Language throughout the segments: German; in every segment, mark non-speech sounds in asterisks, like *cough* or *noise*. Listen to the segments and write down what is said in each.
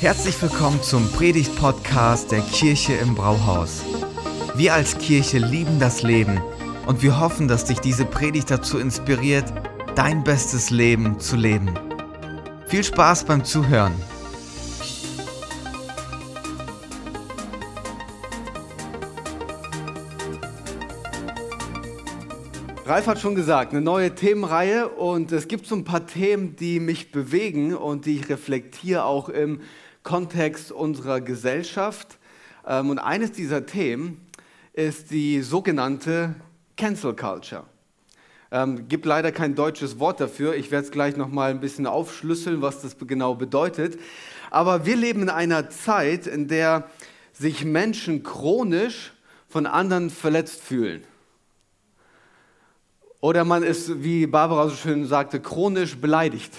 Herzlich willkommen zum Predigt-Podcast der Kirche im Brauhaus. Wir als Kirche lieben das Leben und wir hoffen, dass dich diese Predigt dazu inspiriert, dein bestes Leben zu leben. Viel Spaß beim Zuhören. Ralf hat schon gesagt, eine neue Themenreihe und es gibt so ein paar Themen, die mich bewegen und die ich reflektiere auch im Kontext unserer Gesellschaft. Ähm, und eines dieser Themen ist die sogenannte Cancel Culture. Ähm, gibt leider kein deutsches Wort dafür. Ich werde es gleich noch mal ein bisschen aufschlüsseln, was das genau bedeutet. Aber wir leben in einer Zeit, in der sich Menschen chronisch von anderen verletzt fühlen. Oder man ist, wie Barbara so schön sagte, chronisch beleidigt.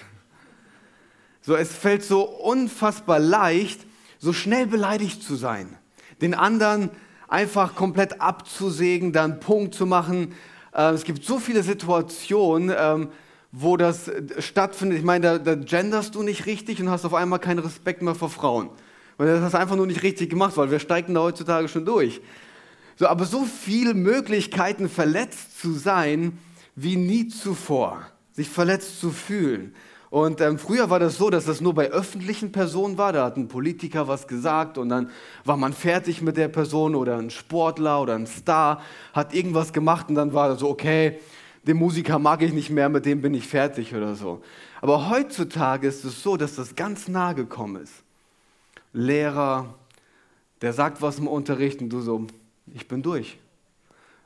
So, es fällt so unfassbar leicht, so schnell beleidigt zu sein. Den anderen einfach komplett abzusägen, dann Punkt zu machen. Äh, es gibt so viele Situationen, ähm, wo das stattfindet. Ich meine, da, da genderst du nicht richtig und hast auf einmal keinen Respekt mehr vor Frauen. Weil das hast du einfach nur nicht richtig gemacht, weil wir steigen da heutzutage schon durch. So, aber so viele Möglichkeiten, verletzt zu sein, wie nie zuvor, sich verletzt zu fühlen. Und ähm, früher war das so, dass das nur bei öffentlichen Personen war. Da hat ein Politiker was gesagt und dann war man fertig mit der Person oder ein Sportler oder ein Star hat irgendwas gemacht und dann war das so, okay, den Musiker mag ich nicht mehr, mit dem bin ich fertig oder so. Aber heutzutage ist es so, dass das ganz nah gekommen ist. Lehrer, der sagt was im Unterricht und du so, ich bin durch.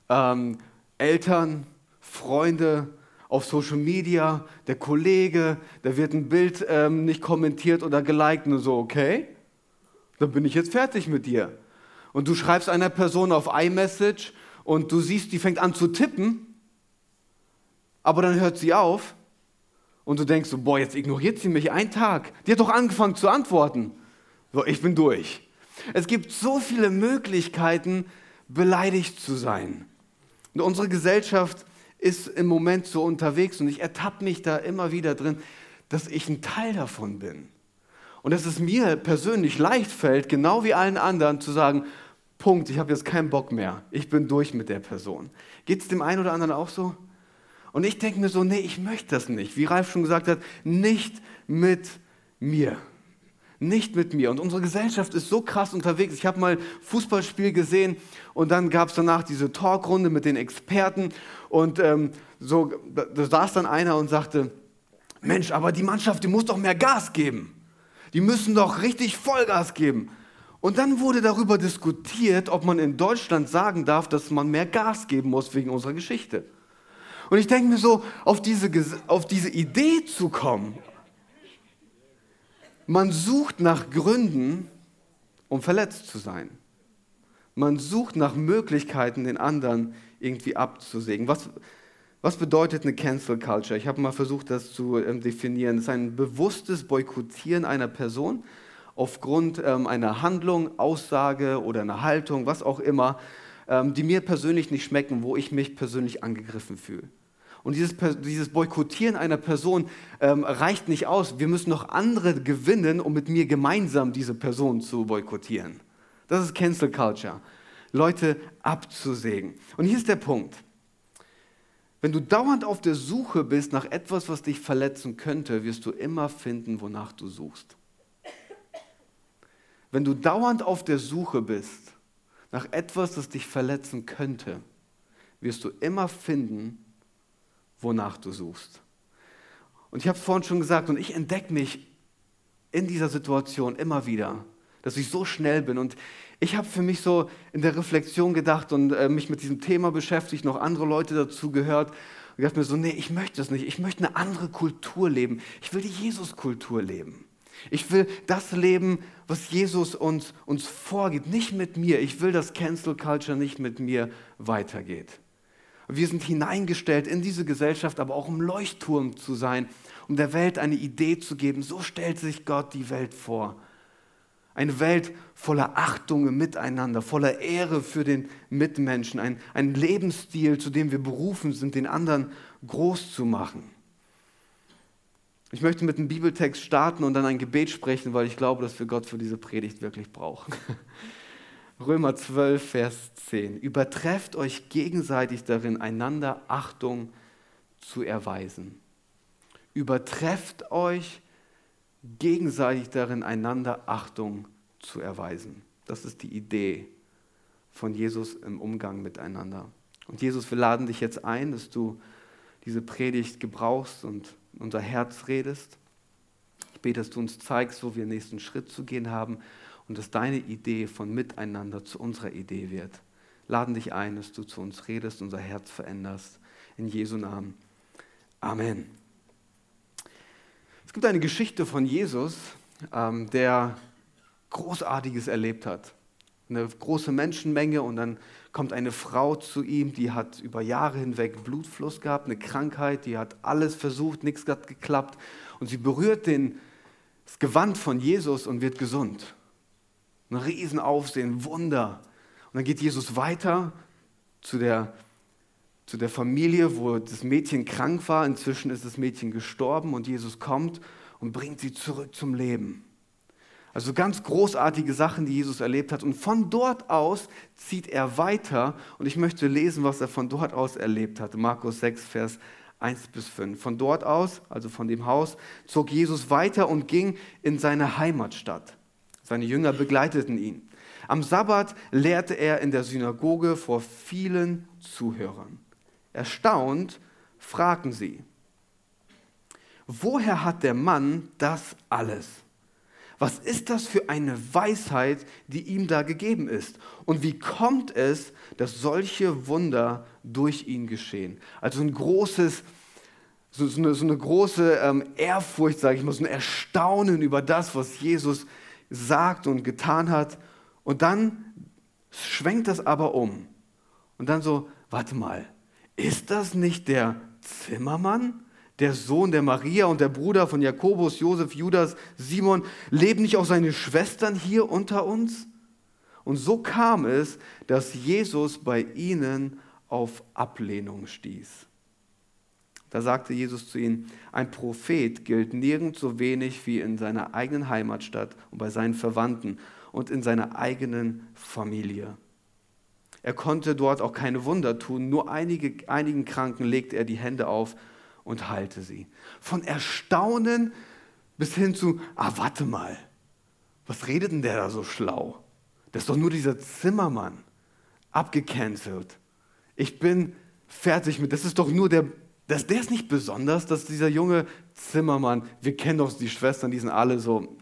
Ähm, Eltern, Freunde, auf Social Media, der Kollege, da wird ein Bild ähm, nicht kommentiert oder geliked und so, okay, dann bin ich jetzt fertig mit dir. Und du schreibst einer Person auf iMessage und du siehst, die fängt an zu tippen, aber dann hört sie auf und du denkst so, boah, jetzt ignoriert sie mich einen Tag. Die hat doch angefangen zu antworten. So, ich bin durch. Es gibt so viele Möglichkeiten, beleidigt zu sein. Und unsere Gesellschaft ist im Moment so unterwegs und ich ertappe mich da immer wieder drin, dass ich ein Teil davon bin. Und dass es mir persönlich leicht fällt, genau wie allen anderen, zu sagen, Punkt, ich habe jetzt keinen Bock mehr, ich bin durch mit der Person. Geht es dem einen oder anderen auch so? Und ich denke mir so, nee, ich möchte das nicht. Wie Ralf schon gesagt hat, nicht mit mir nicht mit mir. Und unsere Gesellschaft ist so krass unterwegs. Ich habe mal ein Fußballspiel gesehen und dann gab es danach diese Talkrunde mit den Experten und ähm, so, da, da saß dann einer und sagte, Mensch, aber die Mannschaft, die muss doch mehr Gas geben. Die müssen doch richtig Vollgas geben. Und dann wurde darüber diskutiert, ob man in Deutschland sagen darf, dass man mehr Gas geben muss wegen unserer Geschichte. Und ich denke mir so, auf diese, auf diese Idee zu kommen, man sucht nach Gründen, um verletzt zu sein. Man sucht nach Möglichkeiten, den anderen irgendwie abzusägen. Was, was bedeutet eine Cancel Culture? Ich habe mal versucht, das zu ähm, definieren. Es ist ein bewusstes Boykottieren einer Person aufgrund ähm, einer Handlung, Aussage oder einer Haltung, was auch immer, ähm, die mir persönlich nicht schmecken, wo ich mich persönlich angegriffen fühle. Und dieses, dieses Boykottieren einer Person ähm, reicht nicht aus. Wir müssen noch andere gewinnen, um mit mir gemeinsam diese Person zu boykottieren. Das ist Cancel Culture. Leute abzusägen. Und hier ist der Punkt. Wenn du dauernd auf der Suche bist nach etwas, was dich verletzen könnte, wirst du immer finden, wonach du suchst. Wenn du dauernd auf der Suche bist nach etwas, das dich verletzen könnte, wirst du immer finden, wonach du suchst. Und ich habe es vorhin schon gesagt, und ich entdecke mich in dieser Situation immer wieder, dass ich so schnell bin. Und ich habe für mich so in der Reflexion gedacht und äh, mich mit diesem Thema beschäftigt, noch andere Leute dazu gehört. Und ich dachte mir so, nee, ich möchte das nicht. Ich möchte eine andere Kultur leben. Ich will die Jesus-Kultur leben. Ich will das leben, was Jesus uns, uns vorgibt. Nicht mit mir. Ich will, dass Cancel Culture nicht mit mir weitergeht. Wir sind hineingestellt in diese Gesellschaft, aber auch um Leuchtturm zu sein, um der Welt eine Idee zu geben. So stellt sich Gott die Welt vor. Eine Welt voller Achtung im Miteinander, voller Ehre für den Mitmenschen, ein, ein Lebensstil, zu dem wir berufen sind, den anderen groß zu machen. Ich möchte mit einem Bibeltext starten und dann ein Gebet sprechen, weil ich glaube, dass wir Gott für diese Predigt wirklich brauchen. *laughs* Römer 12, Vers 10. Übertrefft euch gegenseitig darin, einander Achtung zu erweisen. Übertrefft euch gegenseitig darin, einander Achtung zu erweisen. Das ist die Idee von Jesus im Umgang miteinander. Und Jesus, wir laden dich jetzt ein, dass du diese Predigt gebrauchst und unser Herz redest. Ich bete, dass du uns zeigst, wo wir den nächsten Schritt zu gehen haben und dass deine Idee von Miteinander zu unserer Idee wird. Laden dich ein, dass du zu uns redest, unser Herz veränderst. In Jesu Namen. Amen. Es gibt eine Geschichte von Jesus, ähm, der Großartiges erlebt hat. Eine große Menschenmenge und dann kommt eine Frau zu ihm, die hat über Jahre hinweg Blutfluss gehabt, eine Krankheit, die hat alles versucht, nichts hat geklappt. Und sie berührt den, das Gewand von Jesus und wird gesund. Ein Riesenaufsehen, Wunder. Und dann geht Jesus weiter zu der, zu der Familie, wo das Mädchen krank war. Inzwischen ist das Mädchen gestorben und Jesus kommt und bringt sie zurück zum Leben. Also ganz großartige Sachen, die Jesus erlebt hat. Und von dort aus zieht er weiter. Und ich möchte lesen, was er von dort aus erlebt hat. Markus 6, Vers 1 bis 5. Von dort aus, also von dem Haus, zog Jesus weiter und ging in seine Heimatstadt. Seine Jünger begleiteten ihn. Am Sabbat lehrte er in der Synagoge vor vielen Zuhörern. Erstaunt fragten sie, woher hat der Mann das alles? Was ist das für eine Weisheit, die ihm da gegeben ist? Und wie kommt es, dass solche Wunder durch ihn geschehen? Also ein großes, so, eine, so eine, große ähm, Ehrfurcht, sage ich mal, so ein Erstaunen über das, was Jesus sagt und getan hat. Und dann schwenkt das aber um. Und dann so, warte mal, ist das nicht der Zimmermann? der Sohn der Maria und der Bruder von Jakobus, Josef, Judas, Simon, leben nicht auch seine Schwestern hier unter uns? Und so kam es, dass Jesus bei ihnen auf Ablehnung stieß. Da sagte Jesus zu ihnen, ein Prophet gilt nirgends so wenig wie in seiner eigenen Heimatstadt und bei seinen Verwandten und in seiner eigenen Familie. Er konnte dort auch keine Wunder tun, nur einige, einigen Kranken legte er die Hände auf und halte sie. Von Erstaunen bis hin zu, ah, warte mal, was redet denn der da so schlau? Das ist doch nur dieser Zimmermann, abgecancelt. Ich bin fertig mit, das ist doch nur der, das, der ist nicht besonders, dass dieser junge Zimmermann, wir kennen doch die Schwestern, die sind alle so.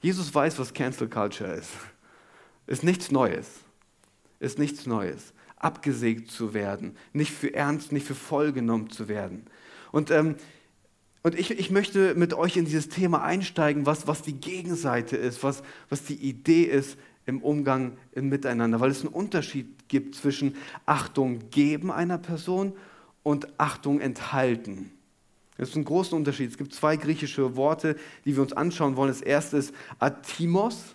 Jesus weiß, was Cancel Culture ist. Ist nichts Neues. Ist nichts Neues abgesägt zu werden, nicht für ernst, nicht für voll genommen zu werden. Und, ähm, und ich, ich möchte mit euch in dieses Thema einsteigen, was, was die Gegenseite ist, was, was die Idee ist im Umgang im Miteinander, weil es einen Unterschied gibt zwischen Achtung geben einer Person und Achtung enthalten. Das ist ein großer Unterschied. Es gibt zwei griechische Worte, die wir uns anschauen wollen. Das erste ist Atimos.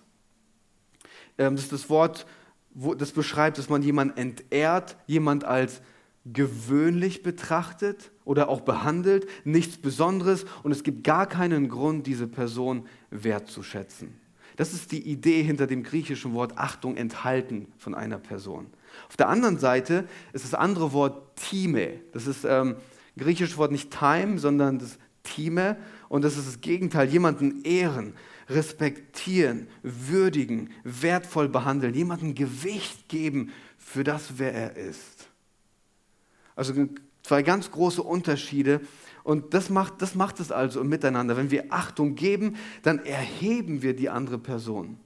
Ähm, das ist das Wort, wo das beschreibt, dass man jemanden entehrt, jemand als gewöhnlich betrachtet oder auch behandelt, nichts Besonderes und es gibt gar keinen Grund, diese Person wertzuschätzen. Das ist die Idee hinter dem griechischen Wort Achtung enthalten von einer Person. Auf der anderen Seite ist das andere Wort Time. Das ist ähm, griechisches Wort nicht Time, sondern das Time und das ist das Gegenteil, jemanden ehren, respektieren, würdigen, wertvoll behandeln, jemandem Gewicht geben für das, wer er ist. Also zwei ganz große Unterschiede. Und das macht, das macht es also Miteinander. Wenn wir Achtung geben, dann erheben wir die andere Person.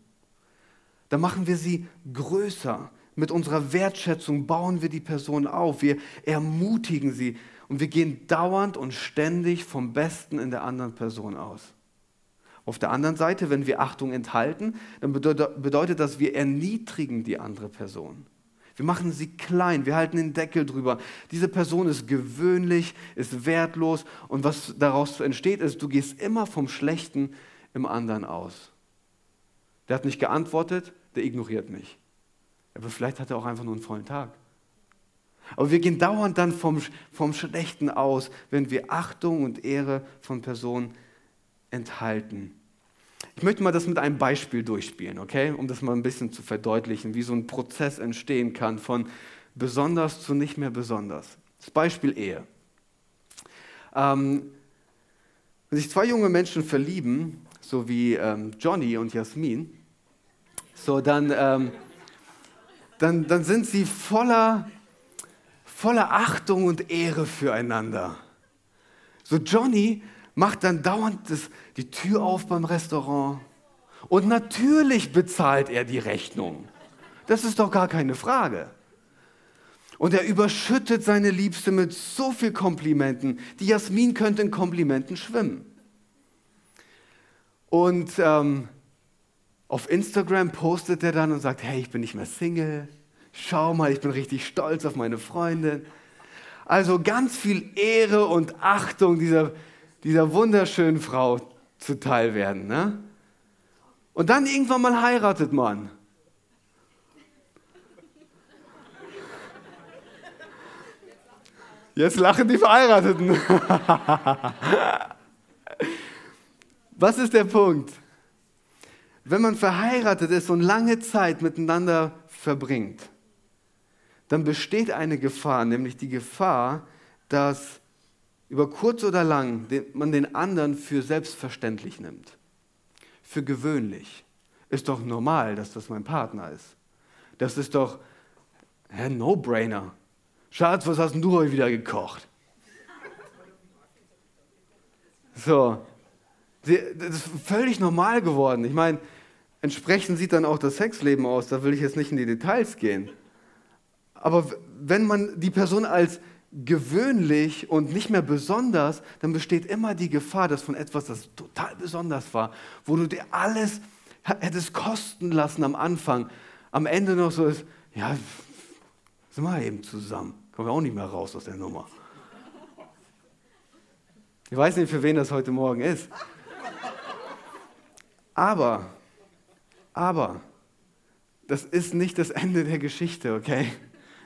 Dann machen wir sie größer. Mit unserer Wertschätzung bauen wir die Person auf. Wir ermutigen sie. Und wir gehen dauernd und ständig vom Besten in der anderen Person aus. Auf der anderen Seite, wenn wir Achtung enthalten, dann bedeutet das, wir erniedrigen die andere Person. Wir machen sie klein, wir halten den Deckel drüber. Diese Person ist gewöhnlich, ist wertlos und was daraus entsteht, ist, du gehst immer vom Schlechten im anderen aus. Der hat nicht geantwortet, der ignoriert mich. Aber vielleicht hat er auch einfach nur einen vollen Tag. Aber wir gehen dauernd dann vom, vom Schlechten aus, wenn wir Achtung und Ehre von Personen enthalten. Ich möchte mal das mit einem Beispiel durchspielen, okay? Um das mal ein bisschen zu verdeutlichen, wie so ein Prozess entstehen kann von besonders zu nicht mehr besonders. Das Beispiel Ehe. Ähm, wenn sich zwei junge Menschen verlieben, so wie ähm, Johnny und Jasmin, so dann, ähm, dann, dann sind sie voller, voller Achtung und Ehre füreinander. So Johnny macht dann dauernd das, die Tür auf beim Restaurant und natürlich bezahlt er die Rechnung. Das ist doch gar keine Frage. Und er überschüttet seine Liebste mit so viel Komplimenten. Die Jasmin könnte in Komplimenten schwimmen. Und ähm, auf Instagram postet er dann und sagt, hey, ich bin nicht mehr Single. Schau mal, ich bin richtig stolz auf meine Freundin. Also ganz viel Ehre und Achtung dieser, dieser wunderschönen Frau zuteil werden. Ne? Und dann irgendwann mal heiratet man. Jetzt lachen die Verheirateten. *laughs* Was ist der Punkt? Wenn man verheiratet ist und lange Zeit miteinander verbringt, dann besteht eine Gefahr, nämlich die Gefahr, dass über kurz oder lang man den anderen für selbstverständlich nimmt, für gewöhnlich. Ist doch normal, dass das mein Partner ist. Das ist doch ein No-Brainer. Schatz, was hast denn du heute wieder gekocht? So, das ist völlig normal geworden. Ich meine, entsprechend sieht dann auch das Sexleben aus. Da will ich jetzt nicht in die Details gehen. Aber wenn man die Person als gewöhnlich und nicht mehr besonders, dann besteht immer die Gefahr, dass von etwas, das total besonders war, wo du dir alles hättest kosten lassen am Anfang, am Ende noch so ist, ja, sind wir eben zusammen. Kommen wir auch nicht mehr raus aus der Nummer. Ich weiß nicht, für wen das heute Morgen ist. Aber, aber, das ist nicht das Ende der Geschichte, okay?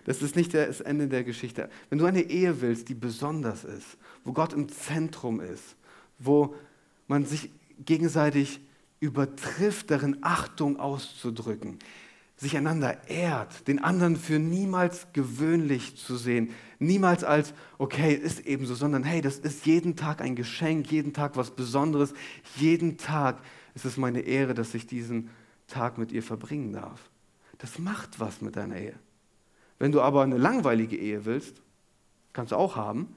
Das ist nicht das Ende der Geschichte. Wenn du eine Ehe willst, die besonders ist, wo Gott im Zentrum ist, wo man sich gegenseitig übertrifft, darin Achtung auszudrücken, sich einander ehrt, den anderen für niemals gewöhnlich zu sehen, niemals als, okay, ist eben so, sondern hey, das ist jeden Tag ein Geschenk, jeden Tag was Besonderes, jeden Tag ist es meine Ehre, dass ich diesen Tag mit ihr verbringen darf. Das macht was mit deiner Ehe. Wenn du aber eine langweilige Ehe willst, kannst du auch haben,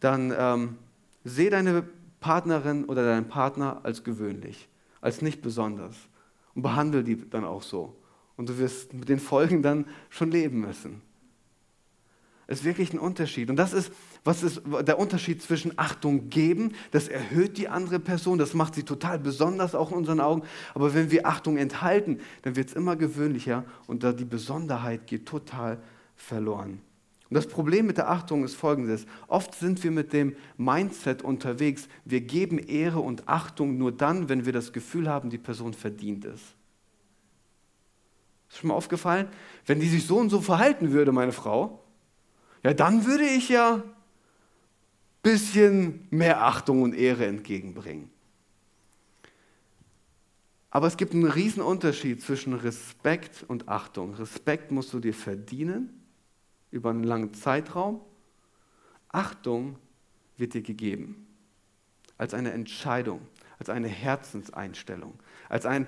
dann ähm, seh deine Partnerin oder deinen Partner als gewöhnlich, als nicht besonders und behandle die dann auch so. Und du wirst mit den Folgen dann schon leben müssen. Ist wirklich ein Unterschied. Und das ist, was ist der Unterschied zwischen Achtung geben, das erhöht die andere Person, das macht sie total besonders auch in unseren Augen. Aber wenn wir Achtung enthalten, dann wird es immer gewöhnlicher und da die Besonderheit geht total verloren. Und das Problem mit der Achtung ist folgendes. Oft sind wir mit dem Mindset unterwegs, wir geben Ehre und Achtung nur dann, wenn wir das Gefühl haben, die Person verdient es. Ist schon mal aufgefallen? Wenn die sich so und so verhalten würde, meine Frau, ja, dann würde ich ja ein bisschen mehr Achtung und Ehre entgegenbringen. Aber es gibt einen riesen Unterschied zwischen Respekt und Achtung. Respekt musst du dir verdienen über einen langen Zeitraum. Achtung wird dir gegeben als eine Entscheidung, als eine Herzenseinstellung, als ein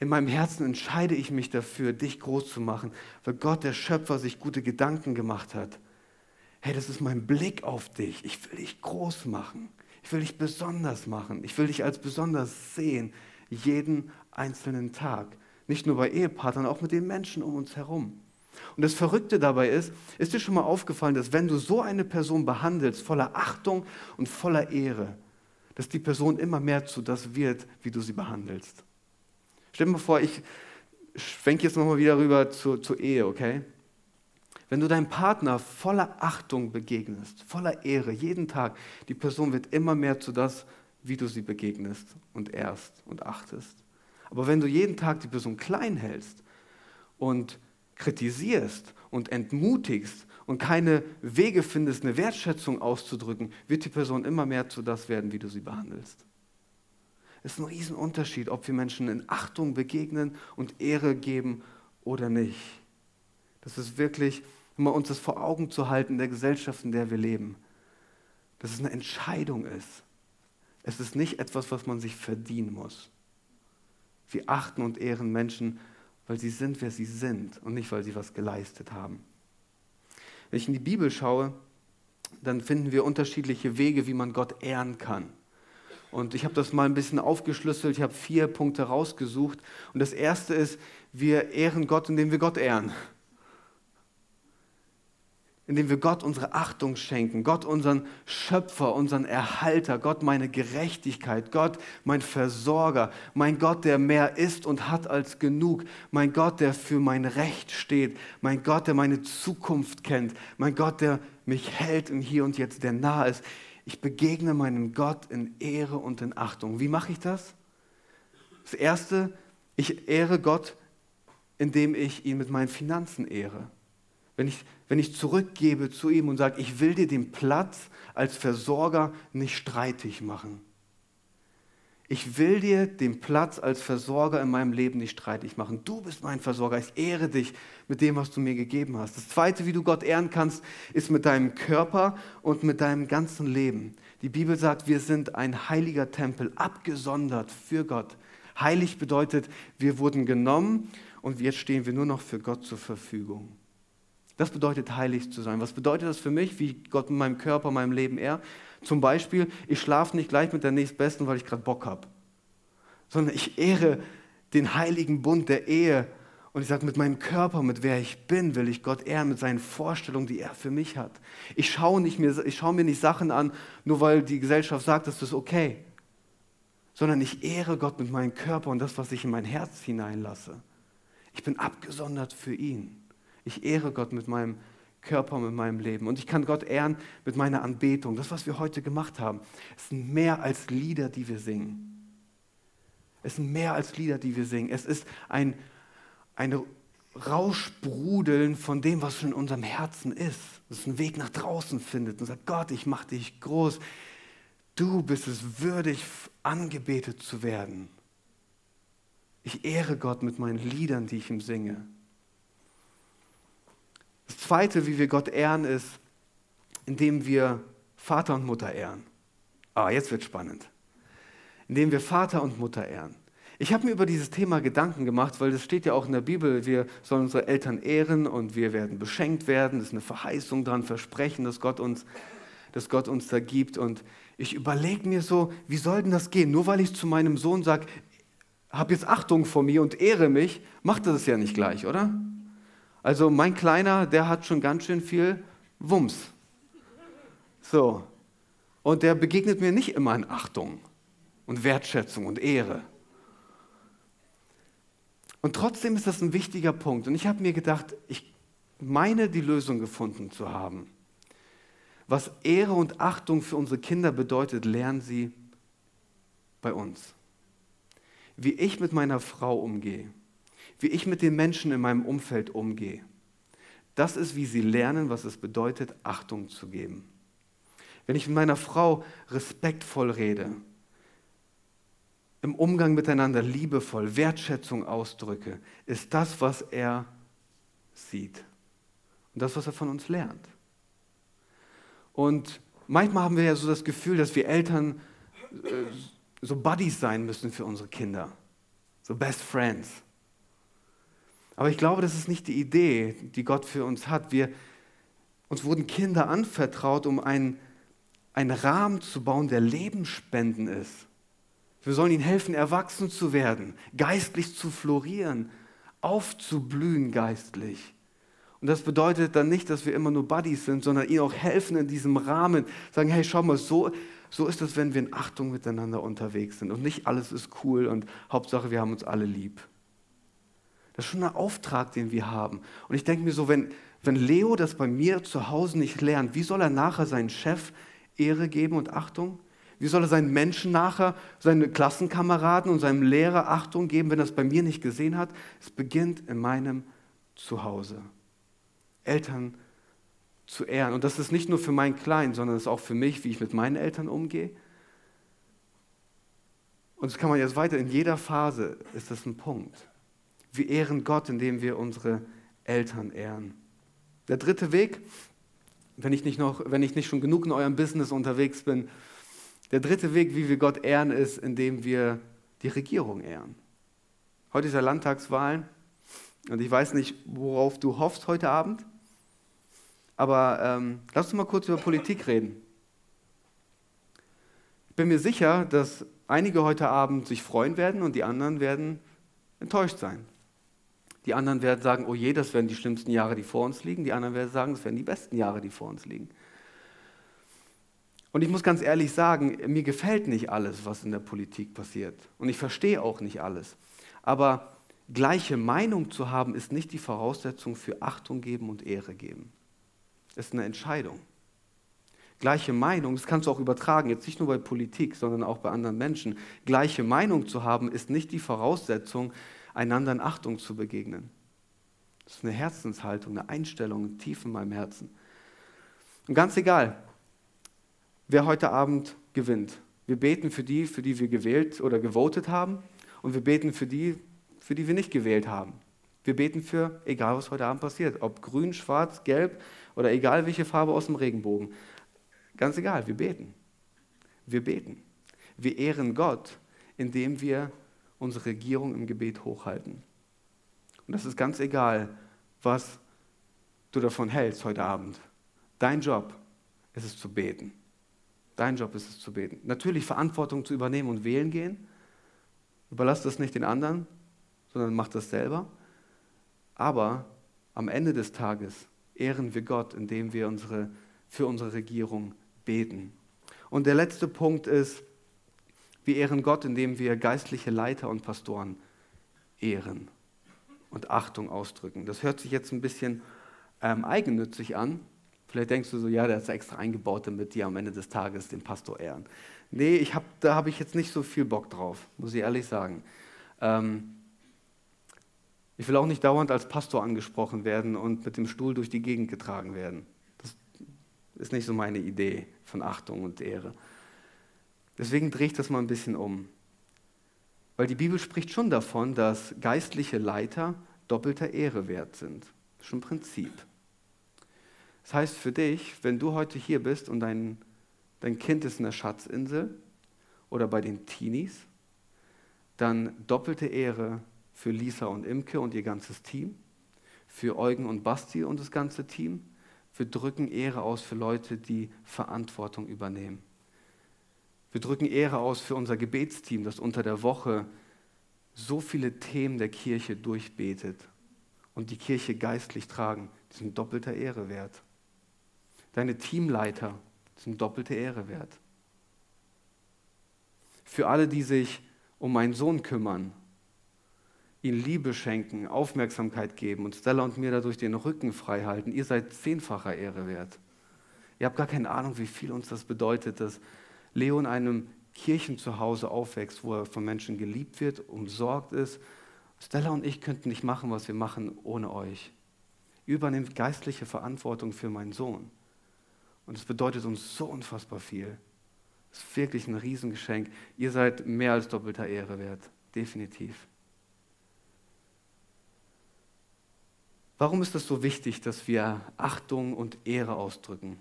in meinem Herzen entscheide ich mich dafür, dich groß zu machen, weil Gott, der Schöpfer, sich gute Gedanken gemacht hat. Hey, das ist mein Blick auf dich. Ich will dich groß machen. Ich will dich besonders machen. Ich will dich als besonders sehen, jeden einzelnen Tag. Nicht nur bei Ehepartnern, auch mit den Menschen um uns herum. Und das Verrückte dabei ist, ist dir schon mal aufgefallen, dass wenn du so eine Person behandelst, voller Achtung und voller Ehre, dass die Person immer mehr zu das wird, wie du sie behandelst. Stell dir mal vor, ich schwenke jetzt nochmal wieder rüber zur, zur Ehe, okay? Wenn du deinem Partner voller Achtung begegnest, voller Ehre, jeden Tag, die Person wird immer mehr zu das, wie du sie begegnest und ehrst und achtest. Aber wenn du jeden Tag die Person klein hältst und kritisierst und entmutigst und keine Wege findest, eine Wertschätzung auszudrücken, wird die Person immer mehr zu das werden, wie du sie behandelst. Es ist ein Riesenunterschied, ob wir Menschen in Achtung begegnen und Ehre geben oder nicht. Das ist wirklich, immer uns das vor Augen zu halten in der Gesellschaft, in der wir leben, dass es eine Entscheidung ist. Es ist nicht etwas, was man sich verdienen muss. Wir achten und ehren Menschen, weil sie sind, wer sie sind und nicht, weil sie was geleistet haben. Wenn ich in die Bibel schaue, dann finden wir unterschiedliche Wege, wie man Gott ehren kann. Und ich habe das mal ein bisschen aufgeschlüsselt. Ich habe vier Punkte rausgesucht. Und das erste ist, wir ehren Gott, indem wir Gott ehren indem wir Gott unsere Achtung schenken, Gott unseren Schöpfer, unseren Erhalter, Gott meine Gerechtigkeit, Gott mein Versorger, mein Gott, der mehr ist und hat als genug, mein Gott, der für mein Recht steht, mein Gott, der meine Zukunft kennt, mein Gott, der mich hält im Hier und Jetzt, der nah ist. Ich begegne meinem Gott in Ehre und in Achtung. Wie mache ich das? Das Erste, ich ehre Gott, indem ich ihn mit meinen Finanzen ehre. Wenn ich, wenn ich zurückgebe zu ihm und sage, ich will dir den Platz als Versorger nicht streitig machen. Ich will dir den Platz als Versorger in meinem Leben nicht streitig machen. Du bist mein Versorger. Ich ehre dich mit dem, was du mir gegeben hast. Das Zweite, wie du Gott ehren kannst, ist mit deinem Körper und mit deinem ganzen Leben. Die Bibel sagt, wir sind ein heiliger Tempel, abgesondert für Gott. Heilig bedeutet, wir wurden genommen und jetzt stehen wir nur noch für Gott zur Verfügung. Das bedeutet, heilig zu sein. Was bedeutet das für mich, wie Gott in meinem Körper, meinem Leben er? Zum Beispiel, ich schlafe nicht gleich mit der Nächstbesten, weil ich gerade Bock habe, sondern ich ehre den heiligen Bund der Ehe und ich sage, mit meinem Körper, mit wer ich bin, will ich Gott ehren, mit seinen Vorstellungen, die er für mich hat. Ich schaue, nicht mir, ich schaue mir nicht Sachen an, nur weil die Gesellschaft sagt, das ist okay, sondern ich ehre Gott mit meinem Körper und das, was ich in mein Herz hineinlasse. Ich bin abgesondert für ihn. Ich ehre Gott mit meinem Körper, mit meinem Leben. Und ich kann Gott ehren mit meiner Anbetung. Das, was wir heute gemacht haben, sind mehr als Lieder, die wir singen. Es sind mehr als Lieder, die wir singen. Es ist ein, ein Rauschbrudeln von dem, was schon in unserem Herzen ist. Das einen Weg nach draußen findet und sagt, Gott, ich mache dich groß. Du bist es würdig, angebetet zu werden. Ich ehre Gott mit meinen Liedern, die ich ihm singe. Zweite, wie wir Gott ehren, ist, indem wir Vater und Mutter ehren. Ah, jetzt wird spannend. Indem wir Vater und Mutter ehren. Ich habe mir über dieses Thema Gedanken gemacht, weil das steht ja auch in der Bibel, wir sollen unsere Eltern ehren und wir werden beschenkt werden. Das ist eine Verheißung dran, Versprechen, dass Gott uns, dass Gott uns da gibt. Und ich überlege mir so, wie soll denn das gehen? Nur weil ich zu meinem Sohn sage, hab jetzt Achtung vor mir und ehre mich, macht er das ja nicht gleich, oder? Also mein Kleiner, der hat schon ganz schön viel Wumms. So. Und der begegnet mir nicht immer in Achtung und Wertschätzung und Ehre. Und trotzdem ist das ein wichtiger Punkt. Und ich habe mir gedacht, ich meine die Lösung gefunden zu haben. Was Ehre und Achtung für unsere Kinder bedeutet, lernen sie bei uns. Wie ich mit meiner Frau umgehe, wie ich mit den Menschen in meinem Umfeld umgehe. Das ist, wie sie lernen, was es bedeutet, Achtung zu geben. Wenn ich mit meiner Frau respektvoll rede, im Umgang miteinander liebevoll, Wertschätzung ausdrücke, ist das, was er sieht. Und das, was er von uns lernt. Und manchmal haben wir ja so das Gefühl, dass wir Eltern äh, so Buddies sein müssen für unsere Kinder. So Best Friends. Aber ich glaube, das ist nicht die Idee, die Gott für uns hat. Wir, uns wurden Kinder anvertraut, um einen, einen Rahmen zu bauen, der lebensspenden ist. Wir sollen ihnen helfen, erwachsen zu werden, geistlich zu florieren, aufzublühen geistlich. Und das bedeutet dann nicht, dass wir immer nur Buddies sind, sondern ihnen auch helfen in diesem Rahmen. Sagen, hey, schau mal, so, so ist es, wenn wir in Achtung miteinander unterwegs sind. Und nicht alles ist cool und Hauptsache, wir haben uns alle lieb. Das ist schon ein Auftrag, den wir haben. Und ich denke mir so, wenn, wenn Leo das bei mir zu Hause nicht lernt, wie soll er nachher seinen Chef Ehre geben und Achtung? Wie soll er seinen Menschen nachher, seinen Klassenkameraden und seinem Lehrer Achtung geben, wenn er es bei mir nicht gesehen hat? Es beginnt in meinem zu Hause. Eltern zu ehren. Und das ist nicht nur für meinen Kleinen, sondern es ist auch für mich, wie ich mit meinen Eltern umgehe. Und das kann man jetzt weiter, in jeder Phase ist das ein Punkt. Wir ehren Gott, indem wir unsere Eltern ehren. Der dritte Weg, wenn ich nicht, noch, wenn ich nicht schon genug in eurem Business unterwegs bin, der dritte Weg, wie wir Gott ehren, ist, indem wir die Regierung ehren. Heute ist ja Landtagswahlen und ich weiß nicht, worauf du hoffst heute Abend, aber ähm, lass uns mal kurz über Politik reden. Ich bin mir sicher, dass einige heute Abend sich freuen werden und die anderen werden enttäuscht sein. Die anderen werden sagen, oh je, das werden die schlimmsten Jahre, die vor uns liegen. Die anderen werden sagen, das werden die besten Jahre, die vor uns liegen. Und ich muss ganz ehrlich sagen, mir gefällt nicht alles, was in der Politik passiert. Und ich verstehe auch nicht alles. Aber gleiche Meinung zu haben, ist nicht die Voraussetzung für Achtung geben und Ehre geben. Es ist eine Entscheidung. Gleiche Meinung, das kannst du auch übertragen, jetzt nicht nur bei Politik, sondern auch bei anderen Menschen. Gleiche Meinung zu haben, ist nicht die Voraussetzung, einander in Achtung zu begegnen. Das ist eine Herzenshaltung, eine Einstellung tief in meinem Herzen. Und ganz egal, wer heute Abend gewinnt. Wir beten für die, für die wir gewählt oder gewotet haben und wir beten für die, für die wir nicht gewählt haben. Wir beten für, egal was heute Abend passiert, ob grün, schwarz, gelb oder egal welche Farbe aus dem Regenbogen. Ganz egal, wir beten. Wir beten. Wir ehren Gott, indem wir unsere Regierung im Gebet hochhalten. Und das ist ganz egal, was du davon hältst heute Abend. Dein Job ist es zu beten. Dein Job ist es zu beten. Natürlich Verantwortung zu übernehmen und wählen gehen. Überlass das nicht den anderen, sondern mach das selber. Aber am Ende des Tages ehren wir Gott, indem wir unsere, für unsere Regierung beten. Und der letzte Punkt ist, wir ehren Gott, indem wir geistliche Leiter und Pastoren ehren und Achtung ausdrücken. Das hört sich jetzt ein bisschen ähm, eigennützig an, Vielleicht denkst du so, ja, der ist extra eingebaut, damit die am Ende des Tages den Pastor ehren. Nee, ich hab, da habe ich jetzt nicht so viel Bock drauf, muss ich ehrlich sagen. Ähm, ich will auch nicht dauernd als Pastor angesprochen werden und mit dem Stuhl durch die Gegend getragen werden. Das ist nicht so meine Idee von Achtung und Ehre. Deswegen drehe ich das mal ein bisschen um. Weil die Bibel spricht schon davon, dass geistliche Leiter doppelter Ehre wert sind. Das ist schon ein Prinzip. Das heißt für dich, wenn du heute hier bist und dein, dein Kind ist in der Schatzinsel oder bei den Teenies, dann doppelte Ehre für Lisa und Imke und ihr ganzes Team, für Eugen und Basti und das ganze Team. Wir drücken Ehre aus für Leute, die Verantwortung übernehmen. Wir drücken Ehre aus für unser Gebetsteam, das unter der Woche so viele Themen der Kirche durchbetet und die Kirche geistlich tragen. Die sind doppelter Ehre wert. Deine Teamleiter sind doppelte Ehre wert. Für alle, die sich um meinen Sohn kümmern, ihn Liebe schenken, Aufmerksamkeit geben und Stella und mir dadurch den Rücken frei halten, ihr seid zehnfacher Ehre wert. Ihr habt gar keine Ahnung, wie viel uns das bedeutet, dass Leo in einem Kirchenzuhause aufwächst, wo er von Menschen geliebt wird, umsorgt ist. Stella und ich könnten nicht machen, was wir machen, ohne euch. Ihr übernehmt geistliche Verantwortung für meinen Sohn. Und es bedeutet uns so unfassbar viel. Es ist wirklich ein Riesengeschenk. Ihr seid mehr als doppelter Ehre wert. Definitiv. Warum ist es so wichtig, dass wir Achtung und Ehre ausdrücken?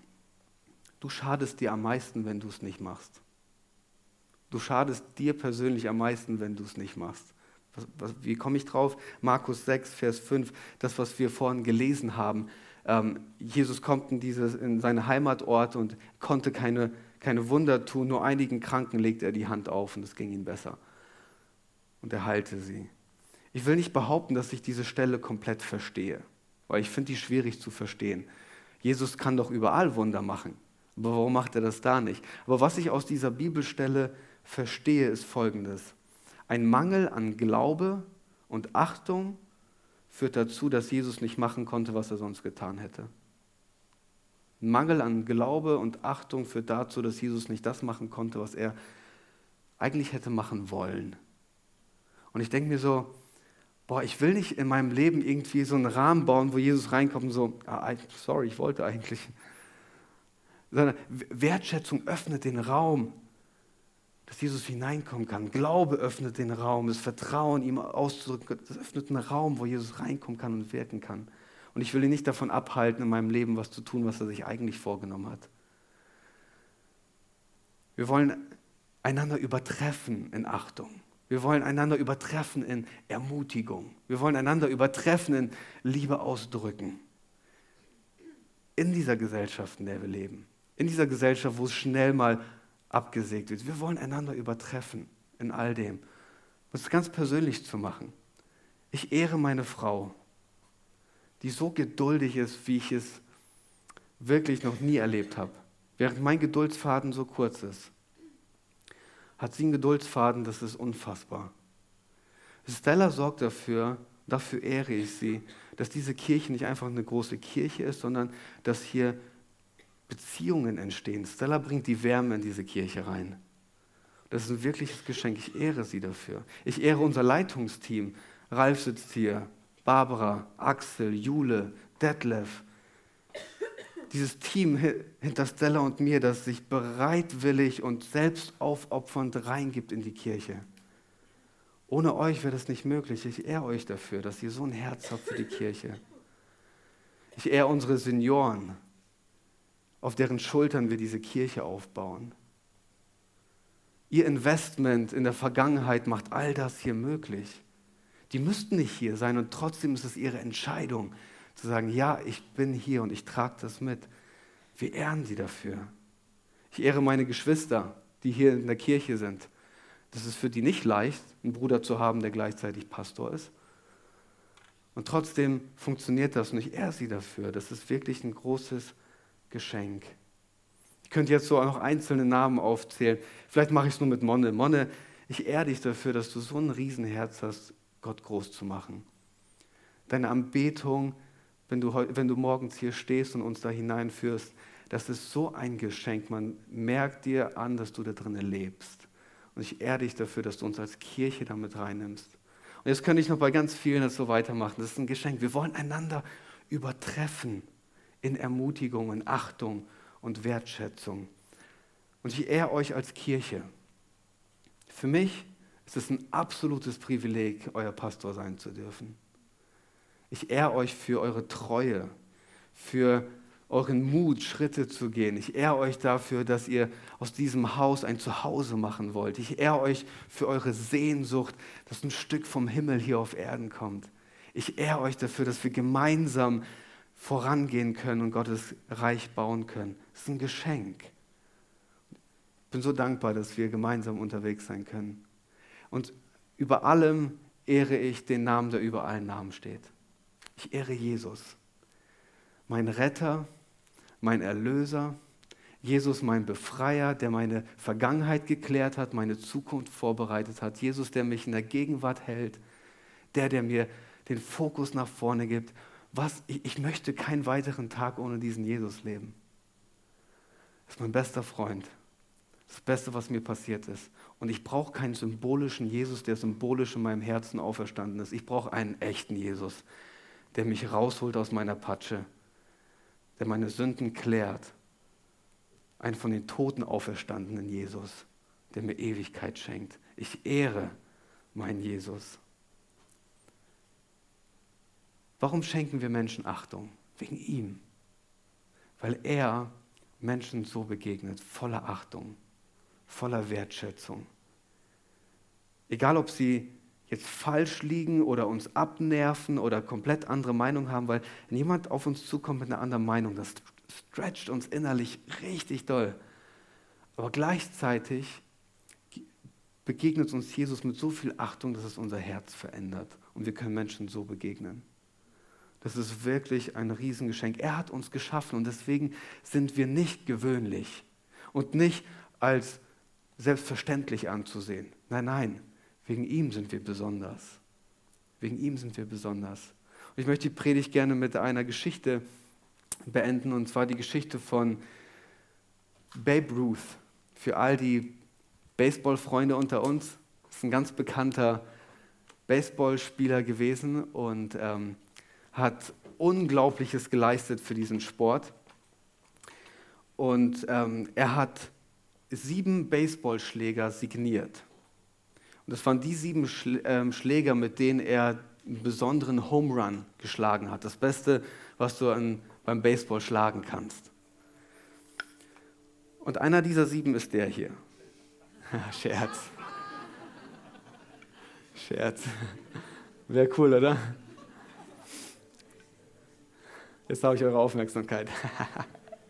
Du schadest dir am meisten, wenn du es nicht machst. Du schadest dir persönlich am meisten, wenn du es nicht machst. Was, was, wie komme ich drauf? Markus 6, Vers 5, das, was wir vorhin gelesen haben. Ähm, Jesus kommt in, dieses, in seinen Heimatort und konnte keine, keine Wunder tun, nur einigen Kranken legte er die Hand auf und es ging ihnen besser. Und er heilte sie. Ich will nicht behaupten, dass ich diese Stelle komplett verstehe, weil ich finde die schwierig zu verstehen. Jesus kann doch überall Wunder machen, aber warum macht er das da nicht? Aber was ich aus dieser Bibelstelle verstehe, ist Folgendes. Ein Mangel an Glaube und Achtung führt dazu, dass Jesus nicht machen konnte, was er sonst getan hätte. Ein Mangel an Glaube und Achtung führt dazu, dass Jesus nicht das machen konnte, was er eigentlich hätte machen wollen. Und ich denke mir so, boah, ich will nicht in meinem Leben irgendwie so einen Rahmen bauen, wo Jesus reinkommt und so, ah, sorry, ich wollte eigentlich. Sondern Wertschätzung öffnet den Raum, dass Jesus hineinkommen kann. Glaube öffnet den Raum, das Vertrauen ihm auszudrücken, das öffnet einen Raum, wo Jesus reinkommen kann und wirken kann. Und ich will ihn nicht davon abhalten, in meinem Leben was zu tun, was er sich eigentlich vorgenommen hat. Wir wollen einander übertreffen in Achtung. Wir wollen einander übertreffen in Ermutigung. Wir wollen einander übertreffen in Liebe ausdrücken. In dieser Gesellschaft, in der wir leben. In dieser Gesellschaft, wo es schnell mal abgesägt wird. Wir wollen einander übertreffen in all dem. Um es ganz persönlich zu machen. Ich ehre meine Frau, die so geduldig ist, wie ich es wirklich noch nie erlebt habe. Während mein Geduldsfaden so kurz ist, hat sie einen Geduldsfaden, das ist unfassbar. Stella sorgt dafür, dafür ehre ich sie, dass diese Kirche nicht einfach eine große Kirche ist, sondern dass hier Beziehungen entstehen. Stella bringt die Wärme in diese Kirche rein. Das ist ein wirkliches Geschenk. Ich ehre sie dafür. Ich ehre unser Leitungsteam. Ralf sitzt hier, Barbara, Axel, Jule, Detlef. Dieses Team hinter Stella und mir, das sich bereitwillig und selbst aufopfernd reingibt in die Kirche. Ohne euch wäre das nicht möglich. Ich ehre euch dafür, dass ihr so ein Herz habt für die Kirche. Ich ehre unsere Senioren, auf deren Schultern wir diese Kirche aufbauen. Ihr Investment in der Vergangenheit macht all das hier möglich. Die müssten nicht hier sein und trotzdem ist es ihre Entscheidung zu sagen, ja, ich bin hier und ich trage das mit. Wir ehren sie dafür. Ich ehre meine Geschwister, die hier in der Kirche sind. Das ist für die nicht leicht, einen Bruder zu haben, der gleichzeitig Pastor ist. Und trotzdem funktioniert das und ich ehre sie dafür. Das ist wirklich ein großes Geschenk. Ich könnte jetzt so noch einzelne Namen aufzählen. Vielleicht mache ich es nur mit Monne. Monne, ich ehre dich dafür, dass du so ein Riesenherz hast, Gott groß zu machen. Deine Anbetung, wenn du, wenn du morgens hier stehst und uns da hineinführst, das ist so ein Geschenk. Man merkt dir an, dass du da drinnen lebst. Und ich ehre dich dafür, dass du uns als Kirche damit reinnimmst. Und jetzt könnte ich noch bei ganz vielen das so weitermachen. Das ist ein Geschenk. Wir wollen einander übertreffen in Ermutigung, in Achtung und Wertschätzung. Und ich ehre euch als Kirche. Für mich ist es ein absolutes Privileg, euer Pastor sein zu dürfen. Ich ehre euch für eure Treue, für euren Mut, Schritte zu gehen. Ich ehre euch dafür, dass ihr aus diesem Haus ein Zuhause machen wollt. Ich ehre euch für eure Sehnsucht, dass ein Stück vom Himmel hier auf Erden kommt. Ich ehre euch dafür, dass wir gemeinsam vorangehen können und Gottes Reich bauen können. Das ist ein Geschenk. Ich bin so dankbar, dass wir gemeinsam unterwegs sein können. Und über allem ehre ich den Namen, der über allen Namen steht. Ich ehre Jesus, mein Retter, mein Erlöser, Jesus, mein Befreier, der meine Vergangenheit geklärt hat, meine Zukunft vorbereitet hat. Jesus, der mich in der Gegenwart hält, der, der mir den Fokus nach vorne gibt was, ich, ich möchte keinen weiteren Tag ohne diesen Jesus leben. Das ist mein bester Freund. Das Beste, was mir passiert ist. Und ich brauche keinen symbolischen Jesus, der symbolisch in meinem Herzen auferstanden ist. Ich brauche einen echten Jesus, der mich rausholt aus meiner Patsche, der meine Sünden klärt. Einen von den Toten auferstandenen Jesus, der mir Ewigkeit schenkt. Ich ehre meinen Jesus. Warum schenken wir Menschen Achtung? Wegen ihm. Weil er Menschen so begegnet, voller Achtung, voller Wertschätzung. Egal, ob sie jetzt falsch liegen oder uns abnerven oder komplett andere Meinung haben, weil wenn jemand auf uns zukommt mit einer anderen Meinung, das stretcht uns innerlich richtig doll. Aber gleichzeitig begegnet uns Jesus mit so viel Achtung, dass es unser Herz verändert und wir können Menschen so begegnen. Das ist wirklich ein Riesengeschenk. Er hat uns geschaffen und deswegen sind wir nicht gewöhnlich und nicht als selbstverständlich anzusehen. Nein, nein, wegen ihm sind wir besonders. Wegen ihm sind wir besonders. Und ich möchte die Predigt gerne mit einer Geschichte beenden und zwar die Geschichte von Babe Ruth. Für all die Baseballfreunde unter uns, ist ein ganz bekannter Baseballspieler gewesen und ähm, hat Unglaubliches geleistet für diesen Sport. Und ähm, er hat sieben Baseballschläger signiert. Und das waren die sieben ähm, Schläger, mit denen er einen besonderen Home Run geschlagen hat. Das Beste, was du an, beim Baseball schlagen kannst. Und einer dieser sieben ist der hier. *laughs* Scherz. Scherz. Wäre cool, oder? Jetzt habe ich eure Aufmerksamkeit.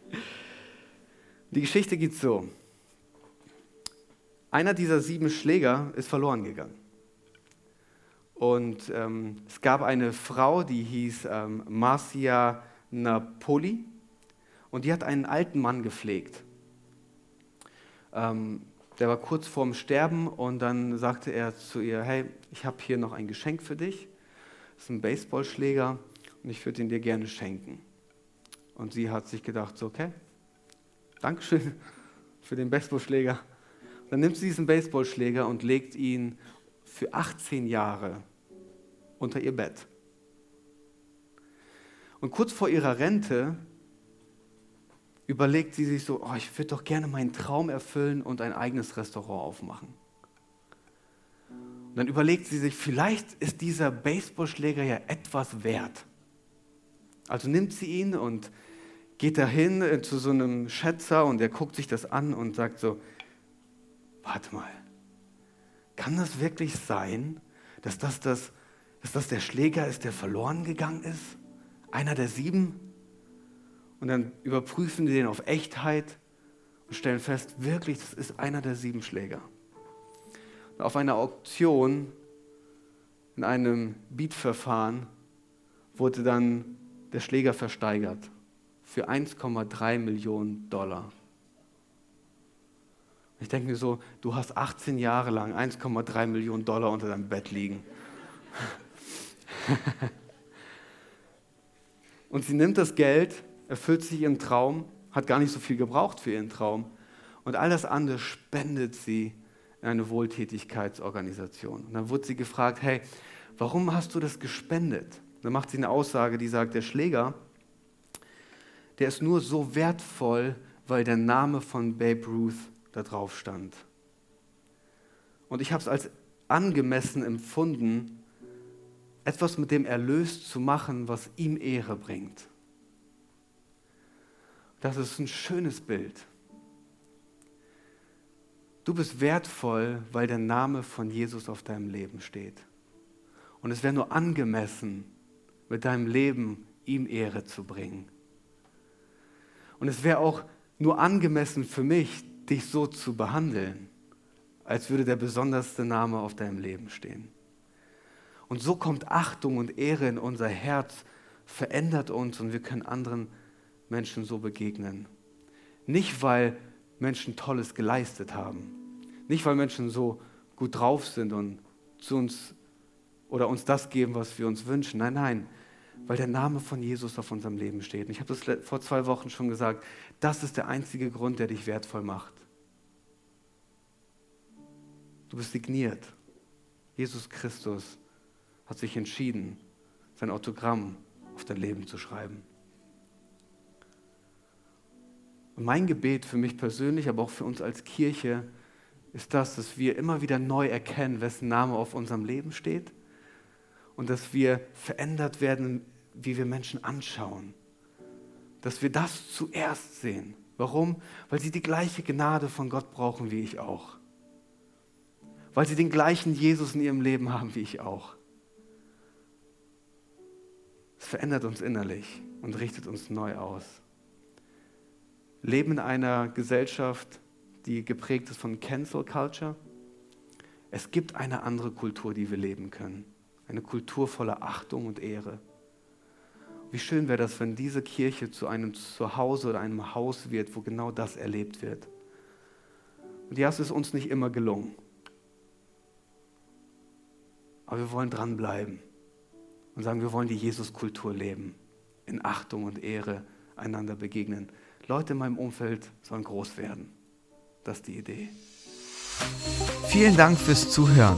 *laughs* Die Geschichte geht so. Einer dieser sieben Schläger ist verloren gegangen. Und ähm, es gab eine Frau, die hieß ähm, Marcia Napoli und die hat einen alten Mann gepflegt. Ähm, der war kurz vorm Sterben und dann sagte er zu ihr, hey, ich habe hier noch ein Geschenk für dich. Das ist ein Baseballschläger und ich würde ihn dir gerne schenken. Und sie hat sich gedacht, so, okay, Dankeschön für den Baseballschläger. Dann nimmt sie diesen Baseballschläger und legt ihn für 18 Jahre unter ihr Bett. Und kurz vor ihrer Rente überlegt sie sich so, oh, ich würde doch gerne meinen Traum erfüllen und ein eigenes Restaurant aufmachen. Und dann überlegt sie sich, vielleicht ist dieser Baseballschläger ja etwas wert. Also nimmt sie ihn und geht dahin äh, zu so einem Schätzer und der guckt sich das an und sagt so, warte mal, kann das wirklich sein, dass das, das, dass das der Schläger ist, der verloren gegangen ist? Einer der sieben? Und dann überprüfen die den auf Echtheit und stellen fest, wirklich, das ist einer der sieben Schläger. Und auf einer Auktion, in einem Bietverfahren, wurde dann der Schläger versteigert für 1,3 Millionen Dollar. Ich denke mir so, du hast 18 Jahre lang 1,3 Millionen Dollar unter deinem Bett liegen. *laughs* Und sie nimmt das Geld erfüllt sich ihren Traum, hat gar nicht so viel gebraucht für ihren Traum. Und all das andere spendet sie in eine Wohltätigkeitsorganisation. Und dann wurde sie gefragt, hey, warum hast du das gespendet? Dann macht sie eine Aussage, die sagt, der Schläger, der ist nur so wertvoll, weil der Name von Babe Ruth da drauf stand. Und ich habe es als angemessen empfunden, etwas mit dem Erlös zu machen, was ihm Ehre bringt. Das ist ein schönes Bild. Du bist wertvoll, weil der Name von Jesus auf deinem Leben steht. Und es wäre nur angemessen, mit deinem Leben ihm Ehre zu bringen. Und es wäre auch nur angemessen für mich, dich so zu behandeln, als würde der besonderste Name auf deinem Leben stehen. Und so kommt Achtung und Ehre in unser Herz, verändert uns und wir können anderen Menschen so begegnen. Nicht, weil Menschen Tolles geleistet haben. Nicht, weil Menschen so gut drauf sind und zu uns oder uns das geben, was wir uns wünschen. Nein, nein, weil der Name von Jesus auf unserem Leben steht. Und ich habe das vor zwei Wochen schon gesagt. Das ist der einzige Grund, der dich wertvoll macht. Du bist signiert. Jesus Christus hat sich entschieden, sein Autogramm auf dein Leben zu schreiben. Und mein Gebet für mich persönlich, aber auch für uns als Kirche, ist das, dass wir immer wieder neu erkennen, wessen Name auf unserem Leben steht und dass wir verändert werden, wie wir Menschen anschauen. Dass wir das zuerst sehen. Warum? Weil sie die gleiche Gnade von Gott brauchen wie ich auch. Weil sie den gleichen Jesus in ihrem Leben haben wie ich auch. Es verändert uns innerlich und richtet uns neu aus leben in einer Gesellschaft, die geprägt ist von Cancel Culture. Es gibt eine andere Kultur, die wir leben können. Eine Kultur voller Achtung und Ehre. Wie schön wäre das, wenn diese Kirche zu einem Zuhause oder einem Haus wird, wo genau das erlebt wird. Und ja, es ist uns nicht immer gelungen. Aber wir wollen dranbleiben und sagen, wir wollen die Jesuskultur leben, in Achtung und Ehre einander begegnen. Leute in meinem Umfeld sollen groß werden. Das ist die Idee. Vielen Dank fürs Zuhören.